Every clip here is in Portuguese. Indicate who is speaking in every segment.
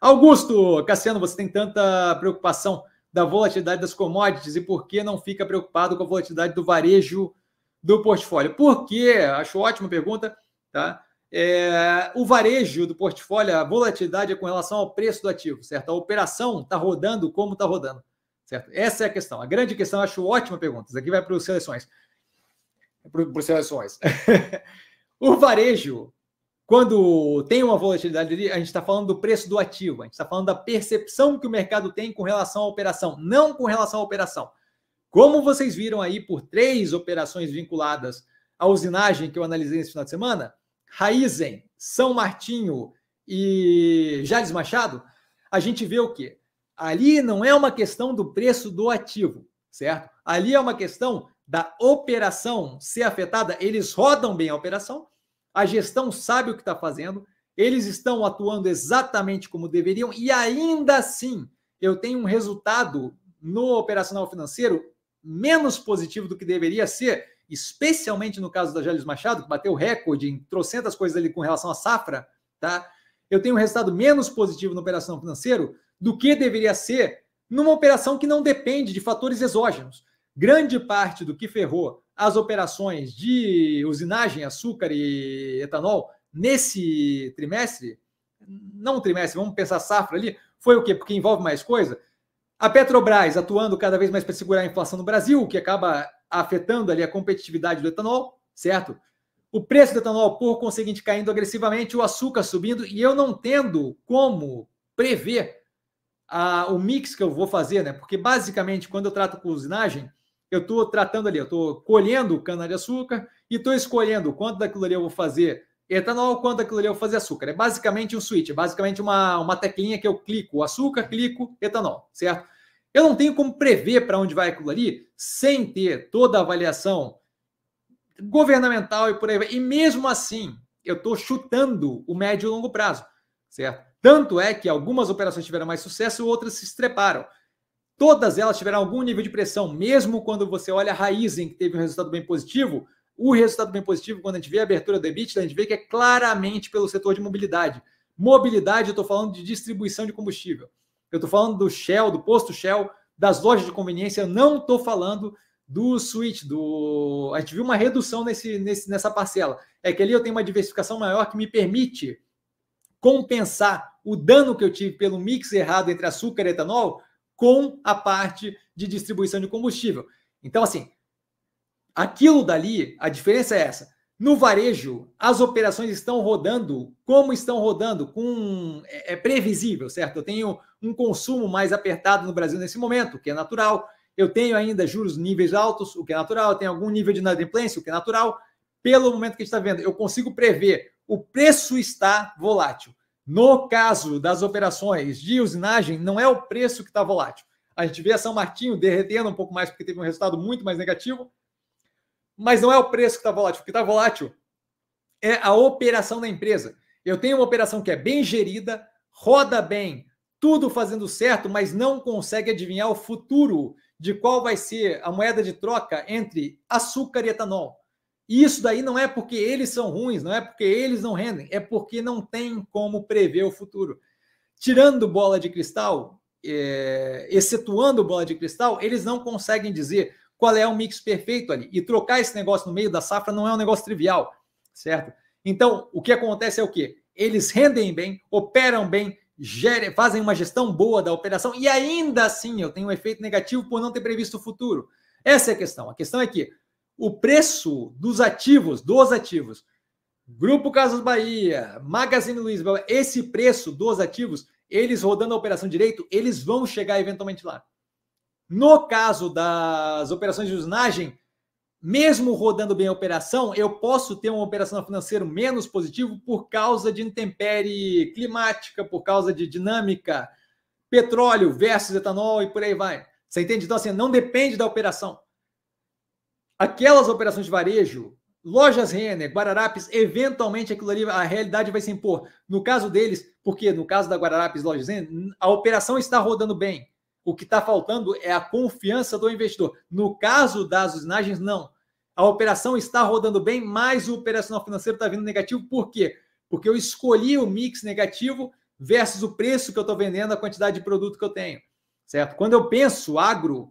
Speaker 1: Augusto, Cassiano, você tem tanta preocupação da volatilidade das commodities e por que não fica preocupado com a volatilidade do varejo do portfólio? Por quê? Acho ótima pergunta, tá? É, o varejo do portfólio, a volatilidade é com relação ao preço do ativo, certo? A operação está rodando como está rodando, certo? Essa é a questão. A grande questão, acho ótima pergunta. Isso aqui vai para os seleções. Para os seleções. o varejo, quando tem uma volatilidade a gente está falando do preço do ativo, a gente está falando da percepção que o mercado tem com relação à operação, não com relação à operação. Como vocês viram aí por três operações vinculadas à usinagem que eu analisei nesse final de semana, Raizen, São Martinho e Jales Machado, a gente vê o quê? Ali não é uma questão do preço do ativo, certo? Ali é uma questão da operação ser afetada. Eles rodam bem a operação, a gestão sabe o que está fazendo, eles estão atuando exatamente como deveriam e ainda assim eu tenho um resultado no operacional financeiro menos positivo do que deveria ser especialmente no caso da Jales Machado, que bateu recorde em trocentas coisas ali com relação à safra, tá? Eu tenho um resultado menos positivo na operação financeiro do que deveria ser numa operação que não depende de fatores exógenos. Grande parte do que ferrou as operações de usinagem, açúcar e etanol nesse trimestre, não trimestre, vamos pensar safra ali, foi o quê? Porque envolve mais coisa. A Petrobras atuando cada vez mais para segurar a inflação no Brasil, o que acaba afetando ali a competitividade do etanol, certo? O preço do etanol, por conseguinte, caindo agressivamente, o açúcar subindo, e eu não tendo como prever a, o mix que eu vou fazer, né? Porque basicamente, quando eu trato com usinagem, eu estou tratando ali, eu estou colhendo cana-de-açúcar e estou escolhendo quanto daquilo ali eu vou fazer etanol, quanto daquilo ali eu vou fazer açúcar. É basicamente um switch, é basicamente uma, uma teclinha que eu clico açúcar, clico etanol, certo? Eu não tenho como prever para onde vai aquilo ali sem ter toda a avaliação governamental e por aí vai. E mesmo assim, eu estou chutando o médio e longo prazo, certo? Tanto é que algumas operações tiveram mais sucesso e outras se estreparam. Todas elas tiveram algum nível de pressão, mesmo quando você olha a Raizen, que teve um resultado bem positivo, o resultado bem positivo, quando a gente vê a abertura do EBITDA, a gente vê que é claramente pelo setor de mobilidade. Mobilidade, eu estou falando de distribuição de combustível. Eu estou falando do Shell, do posto Shell, das lojas de conveniência. Eu não estou falando do switch, do. A gente viu uma redução nesse, nesse, nessa parcela. É que ali eu tenho uma diversificação maior que me permite compensar o dano que eu tive pelo mix errado entre açúcar e etanol com a parte de distribuição de combustível. Então, assim, aquilo dali, a diferença é essa. No varejo, as operações estão rodando como estão rodando, com é, é, previsível, certo? Eu tenho um consumo mais apertado no Brasil nesse momento, o que é natural. Eu tenho ainda juros níveis altos, o que é natural. Eu tenho algum nível de inadimplência, o que é natural. Pelo momento que a gente está vendo, eu consigo prever o preço está volátil. No caso das operações de usinagem, não é o preço que está volátil. A gente vê a São Martinho derretendo um pouco mais porque teve um resultado muito mais negativo mas não é o preço que está volátil. O que está volátil é a operação da empresa. Eu tenho uma operação que é bem gerida, roda bem, tudo fazendo certo, mas não consegue adivinhar o futuro de qual vai ser a moeda de troca entre açúcar e etanol. E isso daí não é porque eles são ruins, não é porque eles não rendem, é porque não tem como prever o futuro. Tirando bola de cristal, é, excetuando bola de cristal, eles não conseguem dizer qual é o mix perfeito ali. E trocar esse negócio no meio da safra não é um negócio trivial, certo? Então, o que acontece é o quê? Eles rendem bem, operam bem, gerem, fazem uma gestão boa da operação e ainda assim eu tenho um efeito negativo por não ter previsto o futuro. Essa é a questão. A questão é que o preço dos ativos, dos ativos, Grupo Casas Bahia, Magazine Luiza, esse preço dos ativos, eles rodando a operação direito, eles vão chegar eventualmente lá. No caso das operações de usinagem, mesmo rodando bem a operação, eu posso ter uma operação financeira menos positivo por causa de intempérie climática, por causa de dinâmica, petróleo versus etanol e por aí vai. Você entende? Então, assim, não depende da operação. Aquelas operações de varejo, lojas Renner, Guararapes, eventualmente aquilo ali, a realidade vai se impor. No caso deles, porque no caso da Guararapes Lojas Renner, a operação está rodando bem. O que está faltando é a confiança do investidor. No caso das usinagens, não. A operação está rodando bem, mas o operacional financeiro está vindo negativo. Por quê? Porque eu escolhi o mix negativo versus o preço que eu estou vendendo, a quantidade de produto que eu tenho, certo? Quando eu penso agro,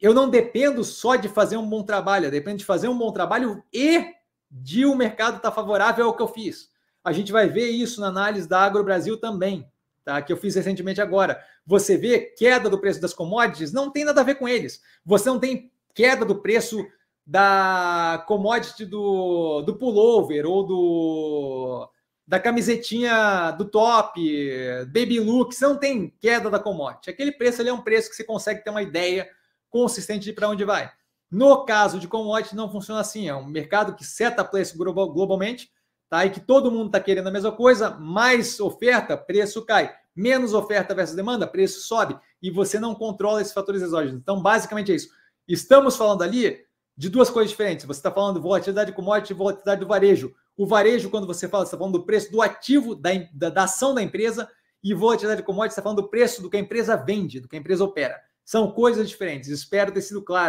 Speaker 1: eu não dependo só de fazer um bom trabalho, eu dependo de fazer um bom trabalho e de o mercado estar tá favorável ao que eu fiz. A gente vai ver isso na análise da Agro Brasil também, tá? que eu fiz recentemente agora. Você vê queda do preço das commodities, não tem nada a ver com eles. Você não tem queda do preço da commodity do, do pullover ou do da camisetinha do top, baby look, você não tem queda da commodity. Aquele preço ali é um preço que você consegue ter uma ideia consistente de para onde vai. No caso de commodity, não funciona assim. É um mercado que seta preço globalmente, tá? E que todo mundo está querendo a mesma coisa, mais oferta, preço cai. Menos oferta versus demanda, preço sobe. E você não controla esses fatores exógenos. Então, basicamente é isso. Estamos falando ali de duas coisas diferentes. Você está falando de volatilidade de commodity e volatilidade do varejo. O varejo, quando você fala, você está falando do preço do ativo da, da, da ação da empresa, e volatilidade de commodity, você está falando do preço do que a empresa vende, do que a empresa opera. São coisas diferentes. Espero ter sido claro.